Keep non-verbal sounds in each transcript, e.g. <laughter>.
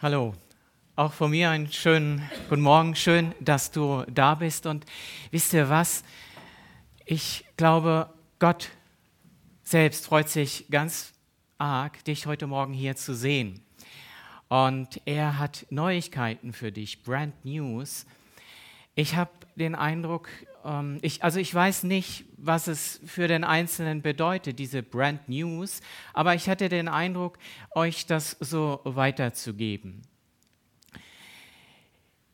Hallo, auch von mir einen schönen guten Morgen. Schön, dass du da bist. Und wisst ihr was? Ich glaube, Gott selbst freut sich ganz arg, dich heute Morgen hier zu sehen. Und er hat Neuigkeiten für dich, Brand News. Ich habe den Eindruck, ich, also ich weiß nicht, was es für den Einzelnen bedeutet, diese Brand News, aber ich hatte den Eindruck, euch das so weiterzugeben.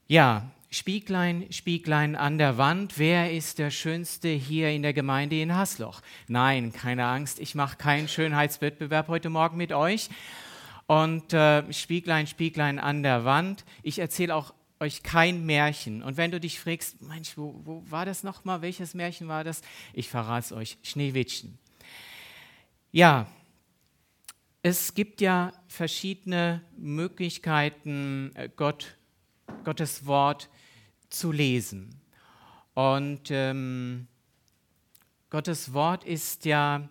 Ja, Spieglein, Spieglein an der Wand, wer ist der Schönste hier in der Gemeinde in Hasloch? Nein, keine Angst, ich mache keinen Schönheitswettbewerb heute Morgen mit euch. Und äh, Spieglein, Spieglein an der Wand, ich erzähle auch euch kein Märchen. Und wenn du dich fragst, Mensch, wo, wo war das nochmal? Welches Märchen war das? Ich verrate es euch, Schneewittchen. Ja, es gibt ja verschiedene Möglichkeiten, äh, Gott, Gottes Wort zu lesen. Und ähm, Gottes Wort ist ja,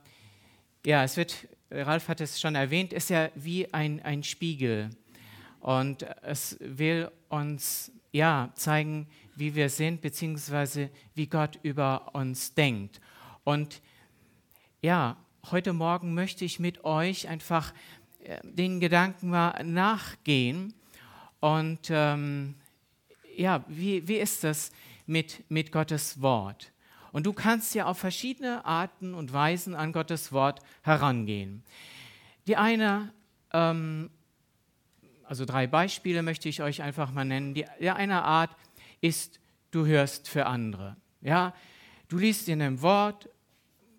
ja, es wird, Ralf hat es schon erwähnt, ist ja wie ein, ein Spiegel. Und es will uns ja zeigen, wie wir sind, beziehungsweise wie Gott über uns denkt. Und ja, heute Morgen möchte ich mit euch einfach äh, den Gedanken mal nachgehen. Und ähm, ja, wie, wie ist das mit, mit Gottes Wort? Und du kannst ja auf verschiedene Arten und Weisen an Gottes Wort herangehen. Die eine ähm, also drei Beispiele möchte ich euch einfach mal nennen. Die, die eine Art ist, du hörst für andere. Ja, du liest in einem Wort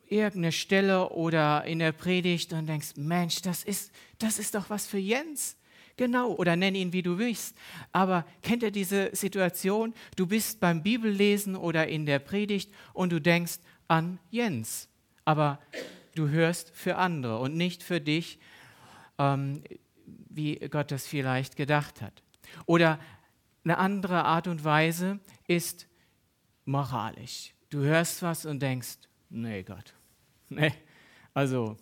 irgendeine Stelle oder in der Predigt und denkst, Mensch, das ist, das ist doch was für Jens. Genau, oder nenn ihn, wie du willst. Aber kennt ihr diese Situation? Du bist beim Bibellesen oder in der Predigt und du denkst an Jens. Aber du hörst für andere und nicht für dich. Ähm, wie Gott das vielleicht gedacht hat. Oder eine andere Art und Weise ist moralisch. Du hörst was und denkst, nee Gott, <laughs> nee, also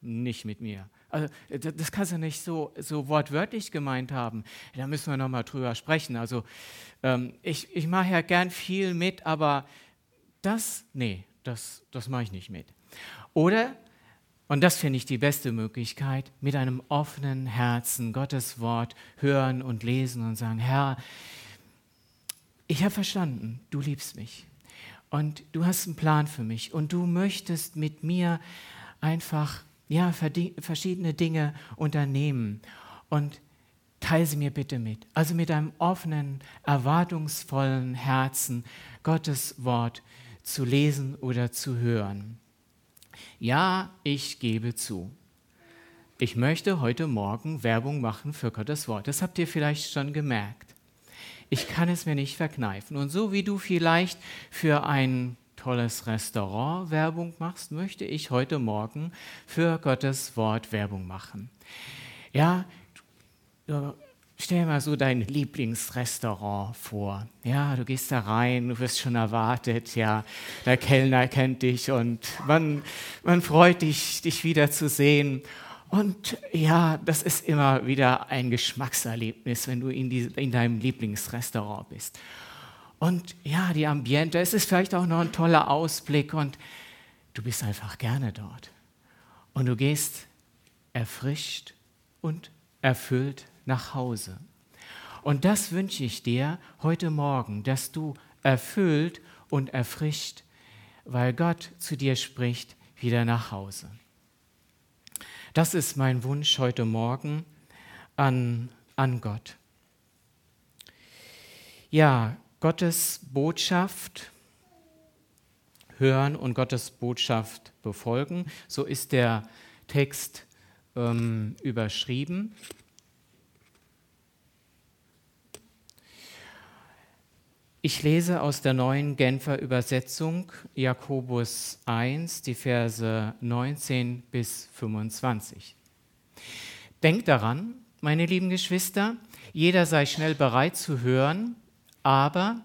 nicht mit mir. Also, das kannst du nicht so, so wortwörtlich gemeint haben. Da müssen wir nochmal drüber sprechen. Also ähm, ich, ich mache ja gern viel mit, aber das, nee, das, das mache ich nicht mit. Oder und das finde ich die beste Möglichkeit, mit einem offenen Herzen Gottes Wort hören und lesen und sagen, Herr, ich habe verstanden, du liebst mich und du hast einen Plan für mich und du möchtest mit mir einfach ja, verschiedene Dinge unternehmen und teile sie mir bitte mit. Also mit einem offenen, erwartungsvollen Herzen Gottes Wort zu lesen oder zu hören. Ja, ich gebe zu. Ich möchte heute Morgen Werbung machen für Gottes Wort. Das habt ihr vielleicht schon gemerkt. Ich kann es mir nicht verkneifen. Und so wie du vielleicht für ein tolles Restaurant Werbung machst, möchte ich heute Morgen für Gottes Wort Werbung machen. Ja, Stell dir mal so dein Lieblingsrestaurant vor. Ja, du gehst da rein, du wirst schon erwartet, ja, der Kellner kennt dich und man, man freut dich, dich wieder zu sehen. Und ja, das ist immer wieder ein Geschmackserlebnis, wenn du in, die, in deinem Lieblingsrestaurant bist. Und ja, die Ambiente, es ist vielleicht auch noch ein toller Ausblick und du bist einfach gerne dort. Und du gehst erfrischt und erfüllt nach Hause. Und das wünsche ich dir heute Morgen, dass du erfüllt und erfrischt, weil Gott zu dir spricht, wieder nach Hause. Das ist mein Wunsch heute Morgen an, an Gott. Ja, Gottes Botschaft hören und Gottes Botschaft befolgen, so ist der Text ähm, überschrieben. Ich lese aus der neuen Genfer Übersetzung Jakobus 1, die Verse 19 bis 25. Denkt daran, meine lieben Geschwister, jeder sei schnell bereit zu hören, aber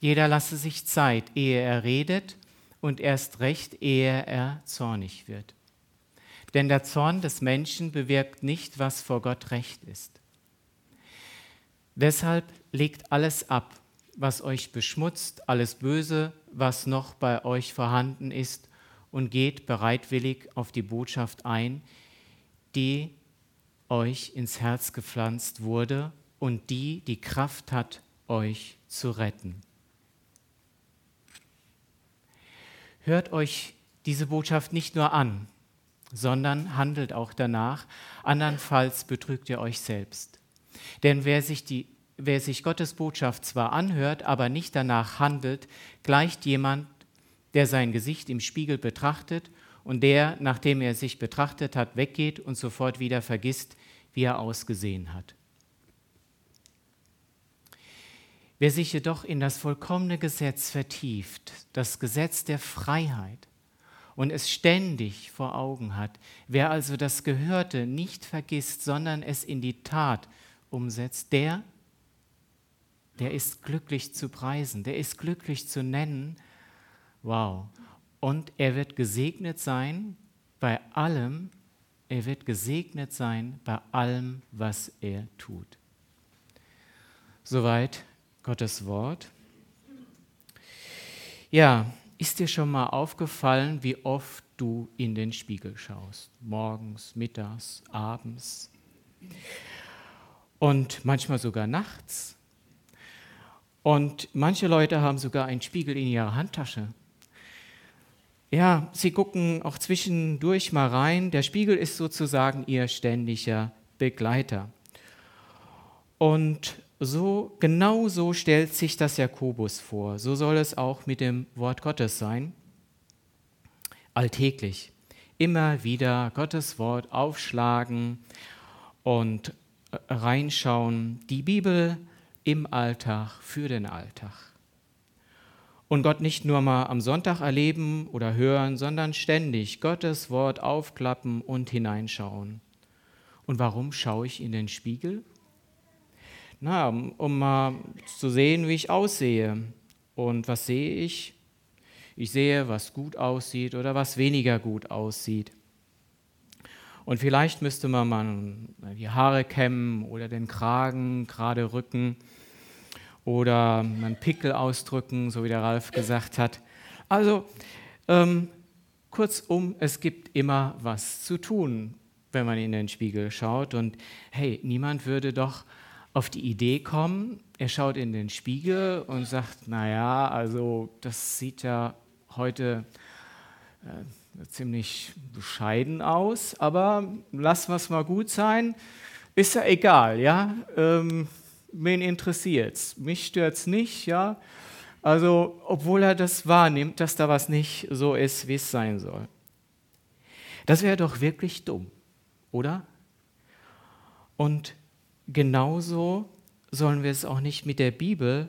jeder lasse sich Zeit, ehe er redet und erst recht, ehe er zornig wird. Denn der Zorn des Menschen bewirkt nicht, was vor Gott recht ist. Deshalb legt alles ab, was euch beschmutzt, alles Böse, was noch bei euch vorhanden ist, und geht bereitwillig auf die Botschaft ein, die euch ins Herz gepflanzt wurde und die die Kraft hat, euch zu retten. Hört euch diese Botschaft nicht nur an, sondern handelt auch danach, andernfalls betrügt ihr euch selbst. Denn wer sich, die, wer sich Gottes Botschaft zwar anhört, aber nicht danach handelt, gleicht jemand, der sein Gesicht im Spiegel betrachtet und der, nachdem er sich betrachtet hat, weggeht und sofort wieder vergisst, wie er ausgesehen hat. Wer sich jedoch in das vollkommene Gesetz vertieft, das Gesetz der Freiheit, und es ständig vor Augen hat, wer also das Gehörte nicht vergisst, sondern es in die Tat umsetzt, der, der ist glücklich zu preisen, der ist glücklich zu nennen. Wow. Und er wird gesegnet sein bei allem, er wird gesegnet sein bei allem, was er tut. Soweit Gottes Wort. Ja, ist dir schon mal aufgefallen, wie oft du in den Spiegel schaust? Morgens, mittags, abends und manchmal sogar nachts. Und manche Leute haben sogar einen Spiegel in ihrer Handtasche. Ja, sie gucken auch zwischendurch mal rein. Der Spiegel ist sozusagen ihr ständiger Begleiter. Und so, genau so stellt sich das Jakobus vor. So soll es auch mit dem Wort Gottes sein. Alltäglich. Immer wieder Gottes Wort aufschlagen und äh, reinschauen. Die Bibel im Alltag für den Alltag. Und Gott nicht nur mal am Sonntag erleben oder hören, sondern ständig Gottes Wort aufklappen und hineinschauen. Und warum schaue ich in den Spiegel? na, um mal zu sehen, wie ich aussehe. Und was sehe ich? Ich sehe, was gut aussieht oder was weniger gut aussieht. Und vielleicht müsste man mal die Haare kämmen oder den Kragen gerade rücken oder einen Pickel ausdrücken, so wie der Ralf gesagt hat. Also ähm, kurzum, es gibt immer was zu tun, wenn man in den Spiegel schaut. Und hey, niemand würde doch auf die Idee kommen, er schaut in den Spiegel und sagt, naja, also das sieht ja heute äh, ziemlich bescheiden aus, aber lass was mal gut sein, ist ja egal, ja. Ähm, wen interessiert's? Mich stört's nicht, ja. Also, obwohl er das wahrnimmt, dass da was nicht so ist, wie es sein soll. Das wäre doch wirklich dumm, oder? Und genauso sollen wir es auch nicht mit der Bibel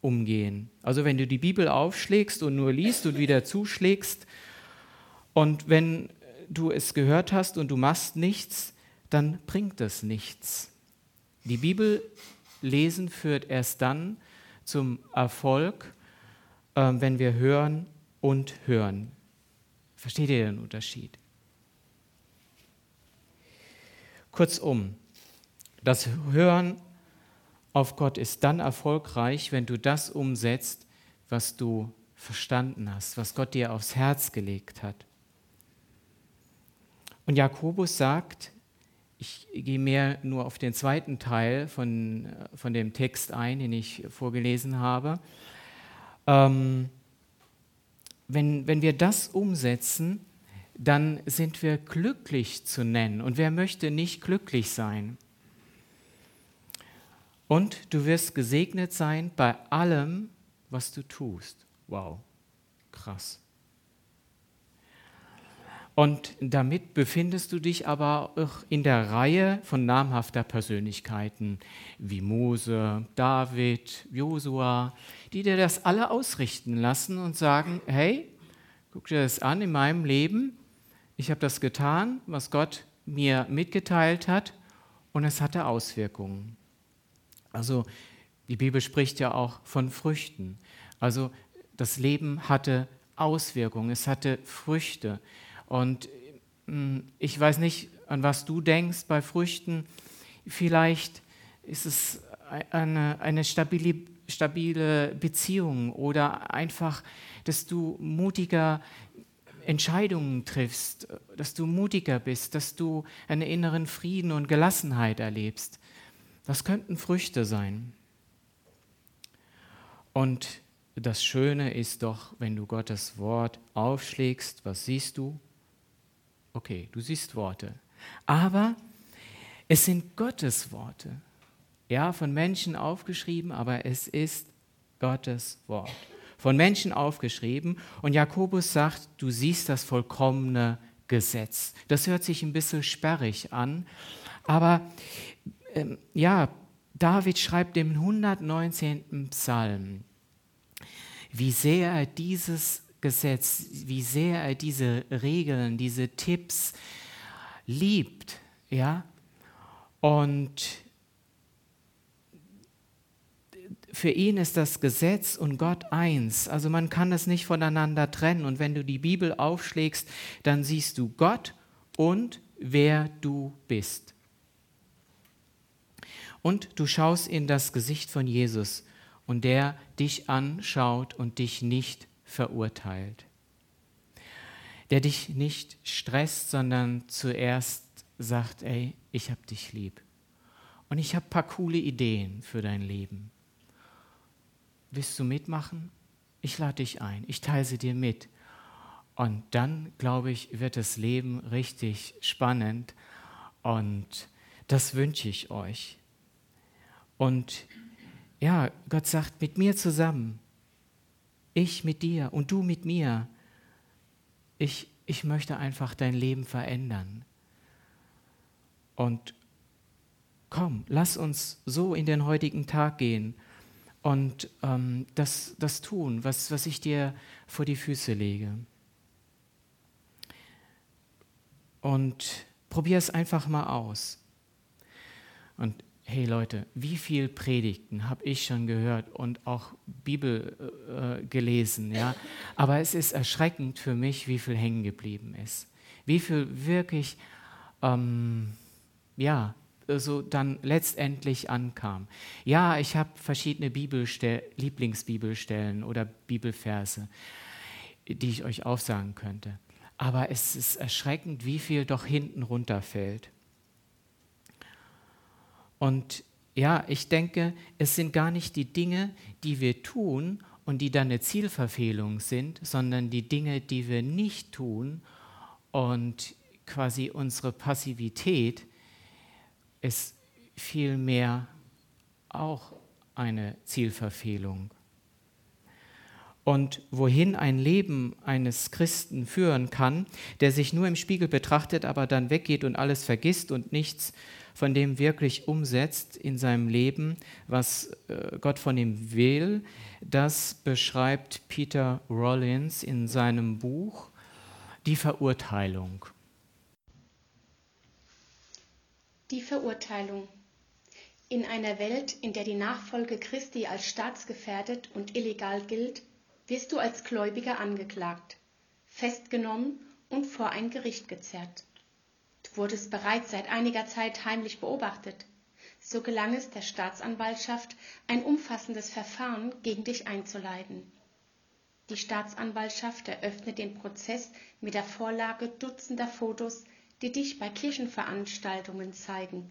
umgehen. Also wenn du die Bibel aufschlägst und nur liest und wieder zuschlägst und wenn du es gehört hast und du machst nichts, dann bringt es nichts. Die Bibel lesen führt erst dann zum Erfolg, äh, wenn wir hören und hören. Versteht ihr den Unterschied? Kurzum, das Hören auf Gott ist dann erfolgreich, wenn du das umsetzt, was du verstanden hast, was Gott dir aufs Herz gelegt hat. Und Jakobus sagt, ich gehe mehr nur auf den zweiten Teil von, von dem Text ein, den ich vorgelesen habe. Ähm, wenn, wenn wir das umsetzen, dann sind wir glücklich zu nennen. Und wer möchte nicht glücklich sein? Und du wirst gesegnet sein bei allem, was du tust. Wow, krass. Und damit befindest du dich aber auch in der Reihe von namhafter Persönlichkeiten wie Mose, David, Josua, die dir das alle ausrichten lassen und sagen, hey, guck dir das an in meinem Leben, ich habe das getan, was Gott mir mitgeteilt hat und es hatte Auswirkungen. Also die Bibel spricht ja auch von Früchten. Also das Leben hatte Auswirkungen, es hatte Früchte. Und hm, ich weiß nicht, an was du denkst bei Früchten. Vielleicht ist es eine, eine stabile, stabile Beziehung oder einfach, dass du mutiger Entscheidungen triffst, dass du mutiger bist, dass du einen inneren Frieden und Gelassenheit erlebst. Das könnten Früchte sein. Und das Schöne ist doch, wenn du Gottes Wort aufschlägst, was siehst du? Okay, du siehst Worte. Aber es sind Gottes Worte. Ja, von Menschen aufgeschrieben, aber es ist Gottes Wort. Von Menschen aufgeschrieben. Und Jakobus sagt, du siehst das vollkommene Gesetz. Das hört sich ein bisschen sperrig an, aber ähm, ja, David schreibt im 119. Psalm, wie sehr er dieses Gesetz, wie sehr er diese Regeln, diese Tipps liebt, ja, und für ihn ist das Gesetz und Gott eins. Also man kann es nicht voneinander trennen. Und wenn du die Bibel aufschlägst, dann siehst du Gott und wer du bist. Und du schaust in das Gesicht von Jesus und der dich anschaut und dich nicht verurteilt. Der dich nicht stresst, sondern zuerst sagt, ey, ich hab dich lieb. Und ich habe ein paar coole Ideen für dein Leben. Willst du mitmachen? Ich lade dich ein, ich teile sie dir mit. Und dann, glaube ich, wird das Leben richtig spannend und das wünsche ich euch. Und ja, Gott sagt, mit mir zusammen, ich mit dir und du mit mir, ich, ich möchte einfach dein Leben verändern. Und komm, lass uns so in den heutigen Tag gehen und ähm, das, das tun, was, was ich dir vor die Füße lege. Und probier es einfach mal aus. Und hey Leute, wie viele Predigten habe ich schon gehört und auch Bibel äh, gelesen, ja? Aber es ist erschreckend für mich, wie viel hängen geblieben ist. Wie viel wirklich ähm, ja, so dann letztendlich ankam. Ja, ich habe verschiedene Bibelstel Lieblingsbibelstellen oder Bibelverse, die ich euch aufsagen könnte. Aber es ist erschreckend, wie viel doch hinten runterfällt. Und ja, ich denke, es sind gar nicht die Dinge, die wir tun und die dann eine Zielverfehlung sind, sondern die Dinge, die wir nicht tun und quasi unsere Passivität, ist vielmehr auch eine Zielverfehlung. Und wohin ein Leben eines Christen führen kann, der sich nur im Spiegel betrachtet, aber dann weggeht und alles vergisst und nichts von dem wirklich umsetzt in seinem Leben, was äh, Gott von ihm will, das beschreibt Peter Rollins in seinem Buch Die Verurteilung. Die Verurteilung. In einer Welt, in der die Nachfolge Christi als staatsgefährdet und illegal gilt, wirst du als Gläubiger angeklagt, festgenommen und vor ein Gericht gezerrt. Du wurdest bereits seit einiger Zeit heimlich beobachtet. So gelang es der Staatsanwaltschaft, ein umfassendes Verfahren gegen dich einzuleiten. Die Staatsanwaltschaft eröffnet den Prozess mit der Vorlage dutzender Fotos die dich bei Kirchenveranstaltungen zeigen,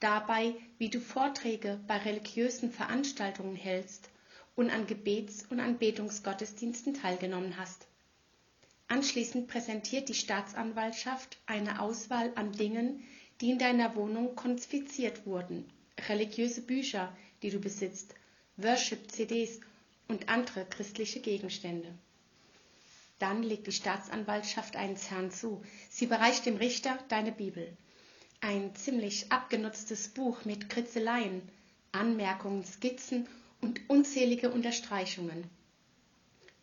dabei, wie du Vorträge bei religiösen Veranstaltungen hältst und an Gebets- und Anbetungsgottesdiensten teilgenommen hast. Anschließend präsentiert die Staatsanwaltschaft eine Auswahl an Dingen, die in deiner Wohnung konfiziert wurden, religiöse Bücher, die du besitzt, Worship-CDs und andere christliche Gegenstände. Dann legt die Staatsanwaltschaft einen Zahn zu. Sie bereicht dem Richter deine Bibel. Ein ziemlich abgenutztes Buch mit Kritzeleien, Anmerkungen, Skizzen und unzählige Unterstreichungen.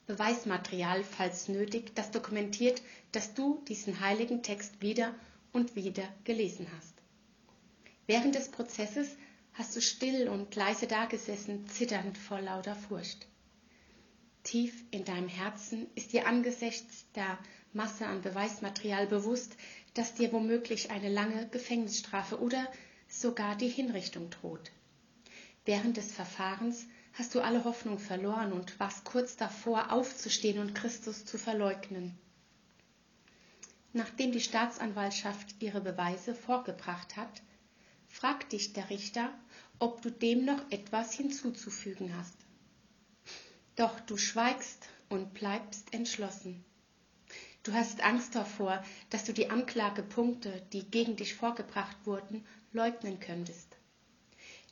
Beweismaterial, falls nötig, das dokumentiert, dass du diesen heiligen Text wieder und wieder gelesen hast. Während des Prozesses hast du still und leise dagesessen, zitternd vor lauter Furcht. Tief in deinem Herzen ist dir angesichts der Masse an Beweismaterial bewusst, dass dir womöglich eine lange Gefängnisstrafe oder sogar die Hinrichtung droht. Während des Verfahrens hast du alle Hoffnung verloren und warst kurz davor, aufzustehen und Christus zu verleugnen. Nachdem die Staatsanwaltschaft ihre Beweise vorgebracht hat, fragt dich der Richter, ob du dem noch etwas hinzuzufügen hast. Doch du schweigst und bleibst entschlossen. Du hast Angst davor, dass du die Anklagepunkte, die gegen dich vorgebracht wurden, leugnen könntest.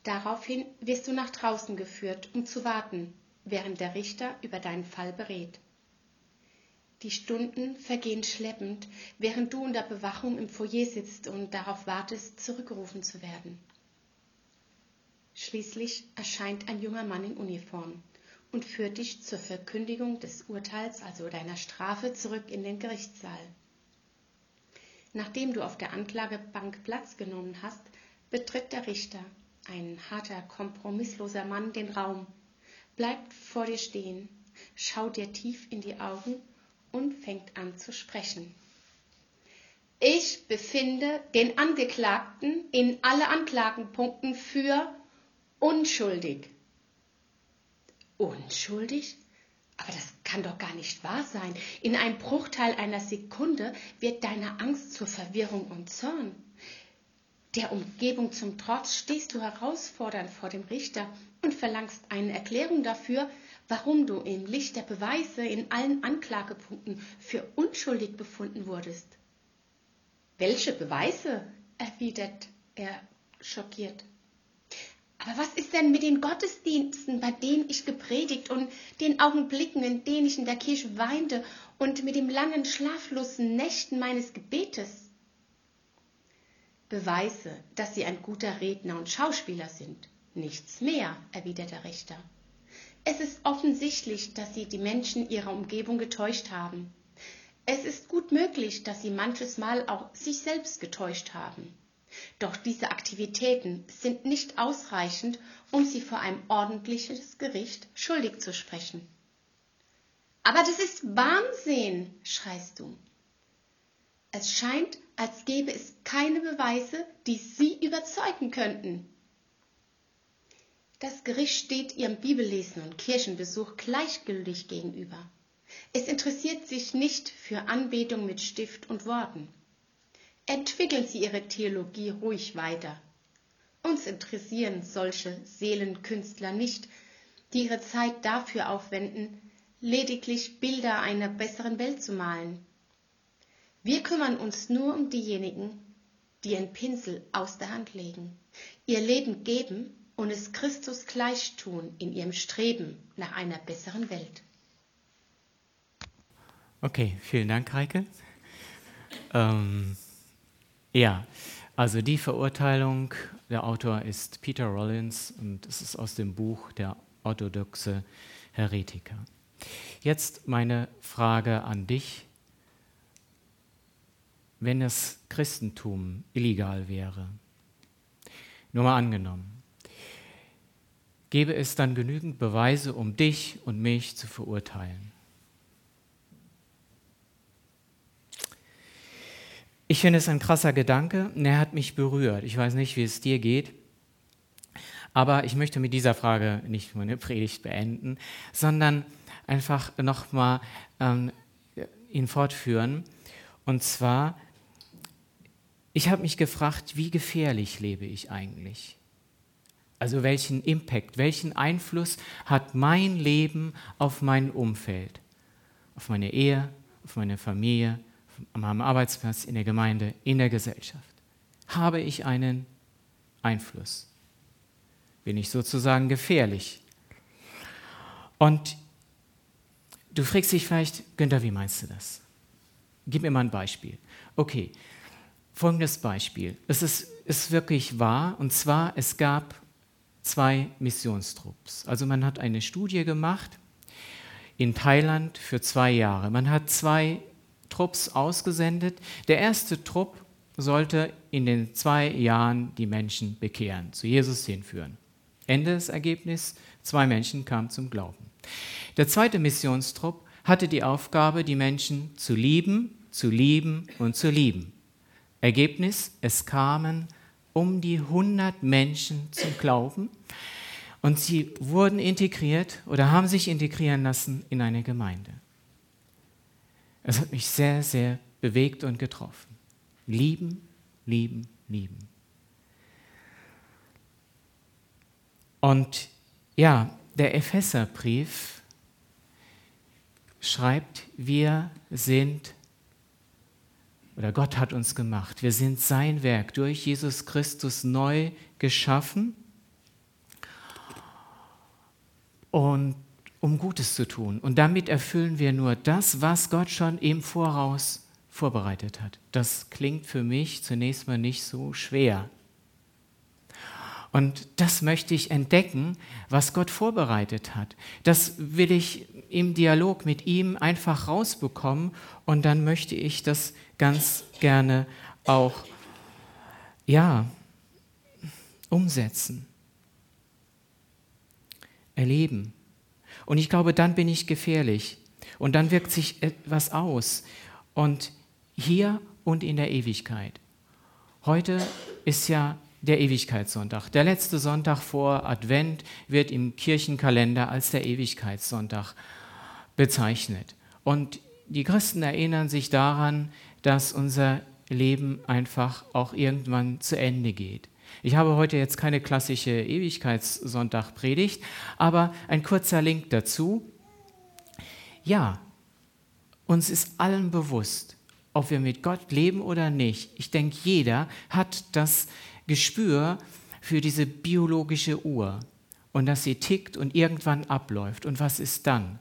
Daraufhin wirst du nach draußen geführt, um zu warten, während der Richter über deinen Fall berät. Die Stunden vergehen schleppend, während du unter Bewachung im Foyer sitzt und darauf wartest, zurückgerufen zu werden. Schließlich erscheint ein junger Mann in Uniform und führt dich zur Verkündigung des Urteils, also deiner Strafe, zurück in den Gerichtssaal. Nachdem du auf der Anklagebank Platz genommen hast, betritt der Richter, ein harter, kompromissloser Mann, den Raum, bleibt vor dir stehen, schaut dir tief in die Augen und fängt an zu sprechen. Ich befinde den Angeklagten in alle Anklagenpunkten für unschuldig. Unschuldig? Aber das kann doch gar nicht wahr sein. In einem Bruchteil einer Sekunde wird deine Angst zur Verwirrung und Zorn. Der Umgebung zum Trotz stehst du herausfordernd vor dem Richter und verlangst eine Erklärung dafür, warum du im Licht der Beweise in allen Anklagepunkten für unschuldig befunden wurdest. Welche Beweise? erwidert er schockiert. Aber was ist denn mit den Gottesdiensten, bei denen ich gepredigt und den Augenblicken, in denen ich in der Kirche weinte und mit den langen schlaflosen Nächten meines Gebetes? Beweise, dass Sie ein guter Redner und Schauspieler sind. Nichts mehr, erwidert der Richter. Es ist offensichtlich, dass sie die Menschen ihrer Umgebung getäuscht haben. Es ist gut möglich, dass sie manches Mal auch sich selbst getäuscht haben. Doch diese Aktivitäten sind nicht ausreichend, um sie vor einem ordentlichen Gericht schuldig zu sprechen. Aber das ist Wahnsinn, schreist du. Es scheint, als gäbe es keine Beweise, die sie überzeugen könnten. Das Gericht steht ihrem Bibellesen und Kirchenbesuch gleichgültig gegenüber. Es interessiert sich nicht für Anbetung mit Stift und Worten. Entwickeln Sie Ihre Theologie ruhig weiter. Uns interessieren solche Seelenkünstler nicht, die ihre Zeit dafür aufwenden, lediglich Bilder einer besseren Welt zu malen. Wir kümmern uns nur um diejenigen, die ihren Pinsel aus der Hand legen, ihr Leben geben und es Christus gleich tun in ihrem Streben nach einer besseren Welt. Okay, vielen Dank, Reike. Ähm, ja, also die Verurteilung, der Autor ist Peter Rollins und es ist aus dem Buch Der orthodoxe Heretiker. Jetzt meine Frage an dich. Wenn das Christentum illegal wäre, nur mal angenommen, gäbe es dann genügend Beweise, um dich und mich zu verurteilen. Ich finde es ein krasser Gedanke, und er hat mich berührt. Ich weiß nicht, wie es dir geht, aber ich möchte mit dieser Frage nicht meine Predigt beenden, sondern einfach nochmal ähm, ihn fortführen. Und zwar, ich habe mich gefragt, wie gefährlich lebe ich eigentlich? Also welchen Impact, welchen Einfluss hat mein Leben auf mein Umfeld, auf meine Ehe, auf meine Familie, meinem Arbeitsplatz, in der Gemeinde, in der Gesellschaft? Habe ich einen Einfluss? Bin ich sozusagen gefährlich? Und du fragst dich vielleicht, Günther, wie meinst du das? Gib mir mal ein Beispiel. Okay, folgendes Beispiel. Es ist, ist wirklich wahr, und zwar, es gab zwei Missionstrupps. Also man hat eine Studie gemacht in Thailand für zwei Jahre. Man hat zwei Trupps ausgesendet. Der erste Trupp sollte in den zwei Jahren die Menschen bekehren, zu Jesus hinführen. Ende des Ergebnisses, zwei Menschen kamen zum Glauben. Der zweite Missionstrupp hatte die Aufgabe, die Menschen zu lieben, zu lieben und zu lieben. Ergebnis, es kamen um die 100 Menschen zum Glauben. Und sie wurden integriert oder haben sich integrieren lassen in eine Gemeinde. Es hat mich sehr, sehr bewegt und getroffen. Lieben, lieben, lieben. Und ja, der Epheserbrief schreibt, wir sind, oder Gott hat uns gemacht, wir sind sein Werk durch Jesus Christus neu geschaffen und um Gutes zu tun. Und damit erfüllen wir nur das, was Gott schon im Voraus vorbereitet hat. Das klingt für mich zunächst mal nicht so schwer. Und das möchte ich entdecken, was Gott vorbereitet hat. Das will ich im Dialog mit ihm einfach rausbekommen und dann möchte ich das ganz gerne auch ja umsetzen erleben. Und ich glaube, dann bin ich gefährlich. Und dann wirkt sich etwas aus. Und hier und in der Ewigkeit. Heute ist ja der Ewigkeitssonntag. Der letzte Sonntag vor Advent wird im Kirchenkalender als der Ewigkeitssonntag bezeichnet. Und die Christen erinnern sich daran, dass unser Leben einfach auch irgendwann zu Ende geht. Ich habe heute jetzt keine klassische Ewigkeitssonntag-Predigt, aber ein kurzer Link dazu. Ja, uns ist allen bewusst, ob wir mit Gott leben oder nicht. Ich denke, jeder hat das Gespür für diese biologische Uhr und dass sie tickt und irgendwann abläuft. Und was ist dann?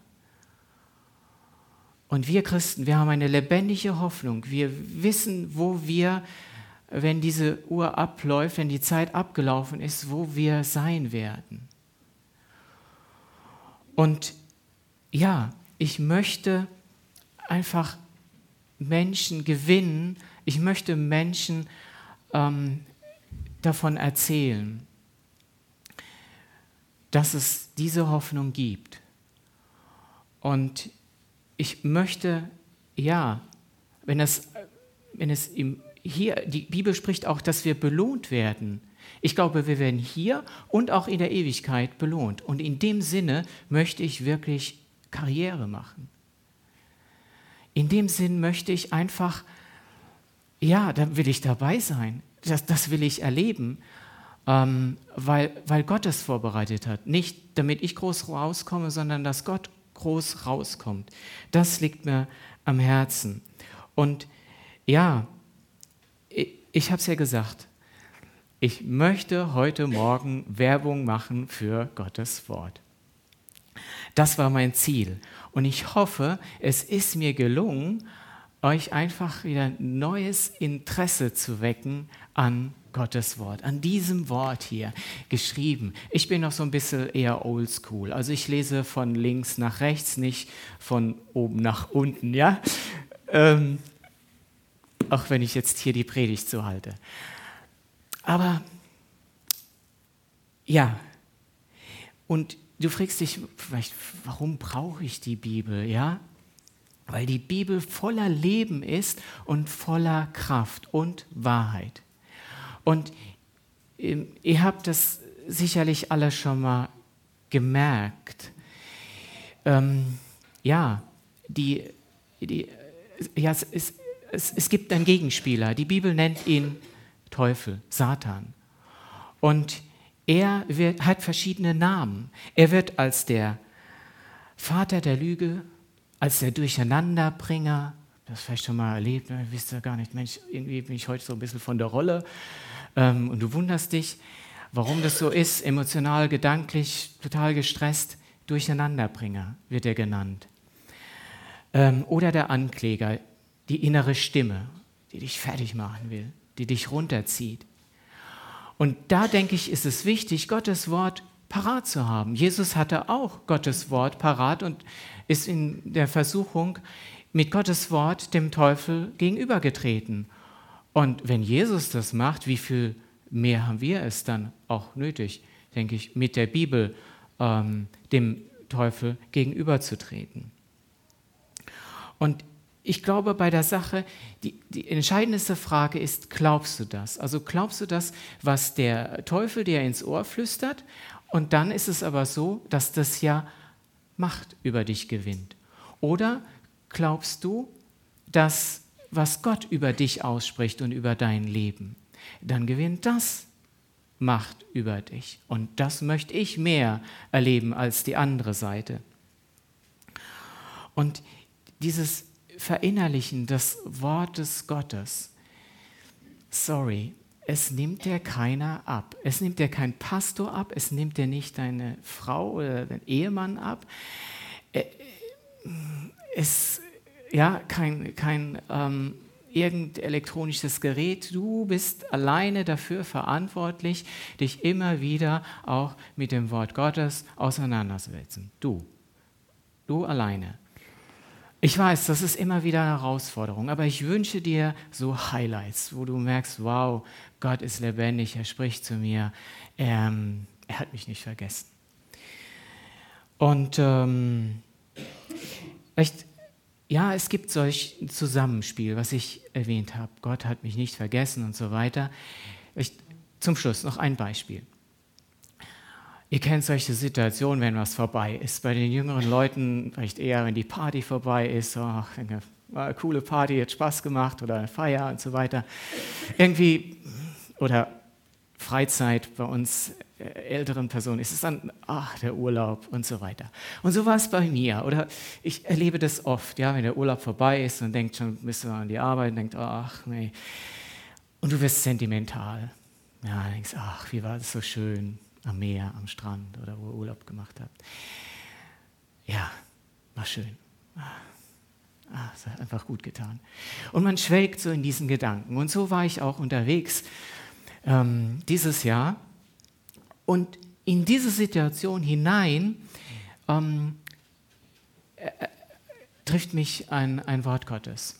Und wir Christen, wir haben eine lebendige Hoffnung. Wir wissen, wo wir wenn diese Uhr abläuft, wenn die Zeit abgelaufen ist, wo wir sein werden. Und ja, ich möchte einfach Menschen gewinnen, ich möchte Menschen ähm, davon erzählen, dass es diese Hoffnung gibt. Und ich möchte, ja, wenn es, wenn es im hier, die Bibel spricht auch, dass wir belohnt werden. Ich glaube, wir werden hier und auch in der Ewigkeit belohnt. Und in dem Sinne möchte ich wirklich Karriere machen. In dem Sinn möchte ich einfach, ja, da will ich dabei sein. Das, das will ich erleben, ähm, weil, weil Gott es vorbereitet hat. Nicht damit ich groß rauskomme, sondern dass Gott groß rauskommt. Das liegt mir am Herzen. Und ja, ich habe es ja gesagt, ich möchte heute Morgen Werbung machen für Gottes Wort. Das war mein Ziel. Und ich hoffe, es ist mir gelungen, euch einfach wieder neues Interesse zu wecken an Gottes Wort, an diesem Wort hier geschrieben. Ich bin noch so ein bisschen eher oldschool. Also ich lese von links nach rechts, nicht von oben nach unten, ja. Ähm, auch wenn ich jetzt hier die Predigt so halte. Aber ja, und du fragst dich vielleicht, warum brauche ich die Bibel, ja? Weil die Bibel voller Leben ist und voller Kraft und Wahrheit. Und ähm, ihr habt das sicherlich alle schon mal gemerkt. Ähm, ja, die, die, ja, es ist es, es gibt einen Gegenspieler. Die Bibel nennt ihn Teufel, Satan. Und er wird, hat verschiedene Namen. Er wird als der Vater der Lüge, als der Durcheinanderbringer, das vielleicht schon mal erlebt, ne? wisst ihr gar nicht, Mensch, irgendwie bin ich heute so ein bisschen von der Rolle ähm, und du wunderst dich, warum das so ist, emotional, gedanklich, total gestresst. Durcheinanderbringer wird er genannt. Ähm, oder der Ankläger, die innere Stimme, die dich fertig machen will, die dich runterzieht. Und da denke ich, ist es wichtig, Gottes Wort parat zu haben. Jesus hatte auch Gottes Wort parat und ist in der Versuchung mit Gottes Wort dem Teufel gegenübergetreten. Und wenn Jesus das macht, wie viel mehr haben wir es dann auch nötig, denke ich, mit der Bibel ähm, dem Teufel gegenüberzutreten. Und ich glaube, bei der Sache, die, die entscheidendste Frage ist, glaubst du das? Also glaubst du das, was der Teufel dir ins Ohr flüstert? Und dann ist es aber so, dass das ja Macht über dich gewinnt. Oder glaubst du, dass was Gott über dich ausspricht und über dein Leben, dann gewinnt das Macht über dich. Und das möchte ich mehr erleben als die andere Seite. Und dieses Verinnerlichen des Wortes Gottes, sorry, es nimmt dir keiner ab. Es nimmt dir kein Pastor ab, es nimmt dir nicht deine Frau oder dein Ehemann ab. Äh, es, ja, kein, kein ähm, irgendein elektronisches Gerät. Du bist alleine dafür verantwortlich, dich immer wieder auch mit dem Wort Gottes auseinanderzusetzen. Du. Du alleine. Ich weiß, das ist immer wieder eine Herausforderung, aber ich wünsche dir so Highlights, wo du merkst, wow, Gott ist lebendig, er spricht zu mir, ähm, er hat mich nicht vergessen. Und ähm, echt, ja, es gibt solch ein Zusammenspiel, was ich erwähnt habe. Gott hat mich nicht vergessen und so weiter. Ich, zum Schluss noch ein Beispiel. Ihr kennt solche Situationen, wenn was vorbei ist. Bei den jüngeren Leuten vielleicht eher, wenn die Party vorbei ist. Oh, war eine coole Party, hat Spaß gemacht oder eine Feier und so weiter. Irgendwie, oder Freizeit bei uns äh, älteren Personen ist es dann, ach, der Urlaub und so weiter. Und so war es bei mir. Oder ich erlebe das oft, ja, wenn der Urlaub vorbei ist und denkt schon, bist du an die Arbeit und denkt, ach, nee. Und du wirst sentimental. Ja, denkst, ach, wie war das so schön am Meer, am Strand oder wo ihr Urlaub gemacht habt. Ja, war schön. Ah, es hat einfach gut getan. Und man schwelgt so in diesen Gedanken. Und so war ich auch unterwegs ähm, dieses Jahr. Und in diese Situation hinein ähm, äh, äh trifft mich ein, ein Wort Gottes.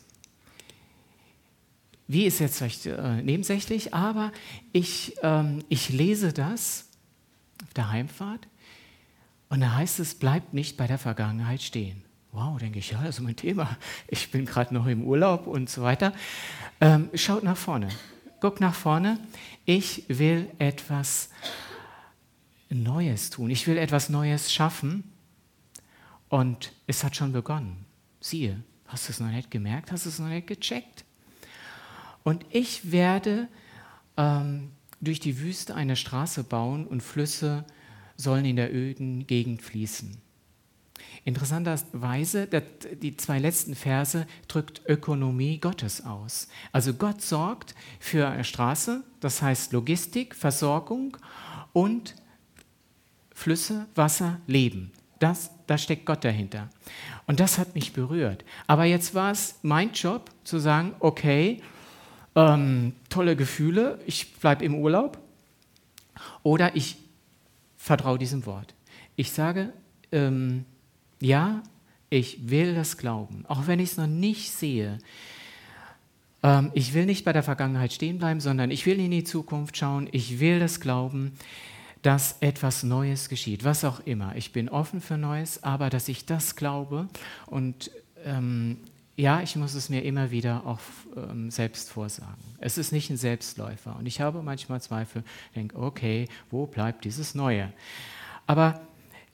Wie ist jetzt vielleicht äh, nebensächlich, aber ich, ähm, ich lese das auf der Heimfahrt. Und da heißt es, bleibt nicht bei der Vergangenheit stehen. Wow, denke ich, ja, das ist mein Thema. Ich bin gerade noch im Urlaub und so weiter. Ähm, schaut nach vorne. Guckt nach vorne. Ich will etwas Neues tun. Ich will etwas Neues schaffen. Und es hat schon begonnen. Siehe, hast du es noch nicht gemerkt? Hast du es noch nicht gecheckt? Und ich werde ähm, durch die Wüste eine Straße bauen und Flüsse sollen in der öden Gegend fließen. Interessanterweise, die zwei letzten Verse drückt Ökonomie Gottes aus. Also Gott sorgt für eine Straße, das heißt Logistik, Versorgung und Flüsse, Wasser, Leben. Das, da steckt Gott dahinter. Und das hat mich berührt. Aber jetzt war es mein Job zu sagen, okay, ähm, tolle Gefühle, ich bleibe im Urlaub oder ich vertraue diesem Wort. Ich sage, ähm, ja, ich will das glauben, auch wenn ich es noch nicht sehe. Ähm, ich will nicht bei der Vergangenheit stehen bleiben, sondern ich will in die Zukunft schauen. Ich will das glauben, dass etwas Neues geschieht, was auch immer. Ich bin offen für Neues, aber dass ich das glaube und ähm, ja, ich muss es mir immer wieder auch ähm, selbst vorsagen. Es ist nicht ein Selbstläufer. Und ich habe manchmal Zweifel, denke, okay, wo bleibt dieses Neue? Aber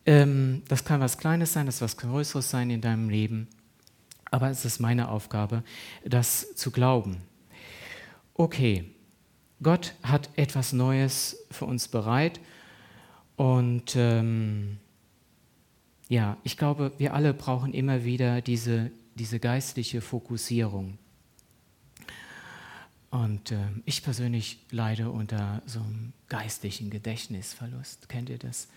ähm, das kann was Kleines sein, das kann was Größeres sein in deinem Leben. Aber es ist meine Aufgabe, das zu glauben. Okay, Gott hat etwas Neues für uns bereit. Und ähm, ja, ich glaube, wir alle brauchen immer wieder diese diese geistliche Fokussierung. Und äh, ich persönlich leide unter so einem geistlichen Gedächtnisverlust. Kennt ihr das?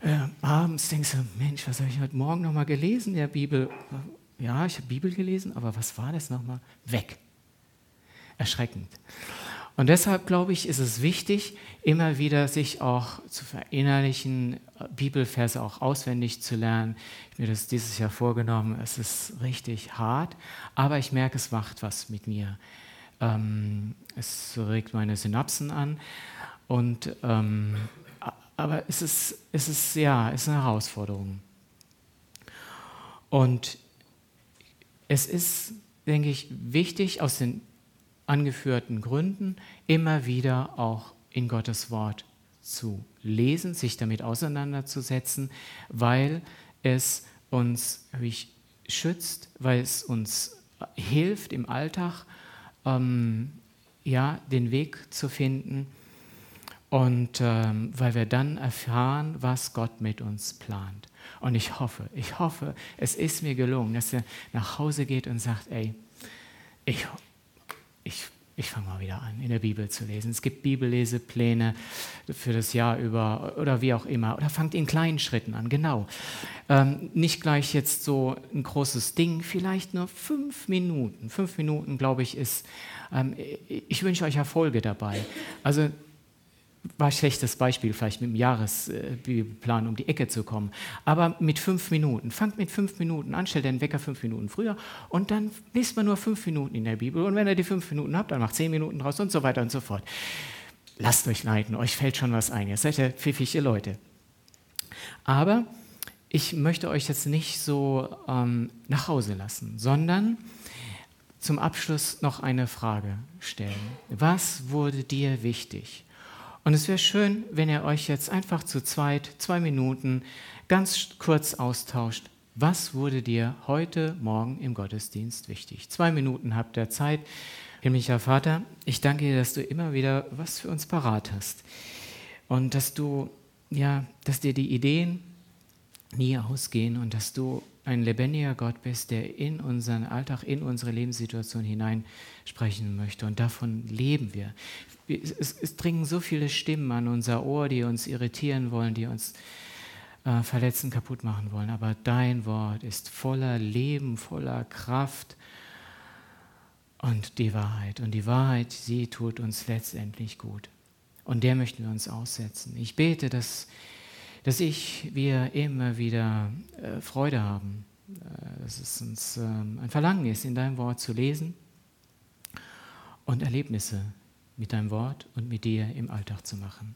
Äh, abends denkst du, Mensch, was habe ich heute Morgen nochmal gelesen in der Bibel? Ja, ich habe Bibel gelesen, aber was war das nochmal? Weg. Erschreckend. Und deshalb glaube ich, ist es wichtig, immer wieder sich auch zu verinnerlichen, Bibelverse auch auswendig zu lernen. Ich habe mir das dieses Jahr vorgenommen. Es ist richtig hart, aber ich merke, es macht was mit mir. Ähm, es regt meine Synapsen an und ähm, aber es ist, es ist ja, es ist eine Herausforderung. Und es ist, denke ich, wichtig aus den angeführten Gründen immer wieder auch in Gottes Wort zu lesen, sich damit auseinanderzusetzen, weil es uns schützt, weil es uns hilft im Alltag, ähm, ja, den Weg zu finden und ähm, weil wir dann erfahren, was Gott mit uns plant. Und ich hoffe, ich hoffe, es ist mir gelungen, dass er nach Hause geht und sagt, ey, ich, ich ich fange mal wieder an, in der Bibel zu lesen. Es gibt Bibellesepläne für das Jahr über oder wie auch immer. Oder fangt in kleinen Schritten an, genau. Ähm, nicht gleich jetzt so ein großes Ding, vielleicht nur fünf Minuten. Fünf Minuten, glaube ich, ist, ähm, ich wünsche euch Erfolge dabei. Also war ein schlechtes Beispiel, vielleicht mit dem Jahresplan um die Ecke zu kommen. Aber mit fünf Minuten. Fangt mit fünf Minuten an, stellt den Wecker fünf Minuten früher und dann liest man nur fünf Minuten in der Bibel. Und wenn ihr die fünf Minuten habt, dann macht zehn Minuten draus und so weiter und so fort. Lasst euch leiten, euch fällt schon was ein. Ihr seid ja pfiffige Leute. Aber ich möchte euch jetzt nicht so ähm, nach Hause lassen, sondern zum Abschluss noch eine Frage stellen. Was wurde dir wichtig? Und es wäre schön, wenn ihr euch jetzt einfach zu zweit, zwei Minuten, ganz kurz austauscht. Was wurde dir heute Morgen im Gottesdienst wichtig? Zwei Minuten habt ihr Zeit. Himmlischer Vater, ich danke dir, dass du immer wieder was für uns parat hast. Und dass du, ja, dass dir die Ideen nie ausgehen und dass du ein lebendiger Gott bist, der in unseren Alltag, in unsere Lebenssituation hinein sprechen möchte. Und davon leben wir. Es, es dringen so viele Stimmen an unser Ohr, die uns irritieren wollen, die uns äh, verletzen, kaputt machen wollen. Aber dein Wort ist voller Leben, voller Kraft und die Wahrheit. Und die Wahrheit, sie tut uns letztendlich gut. Und der möchten wir uns aussetzen. Ich bete, dass dass ich, wir immer wieder äh, Freude haben, äh, dass es uns äh, ein Verlangen ist, in deinem Wort zu lesen und Erlebnisse mit deinem Wort und mit dir im Alltag zu machen.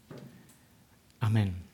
Amen.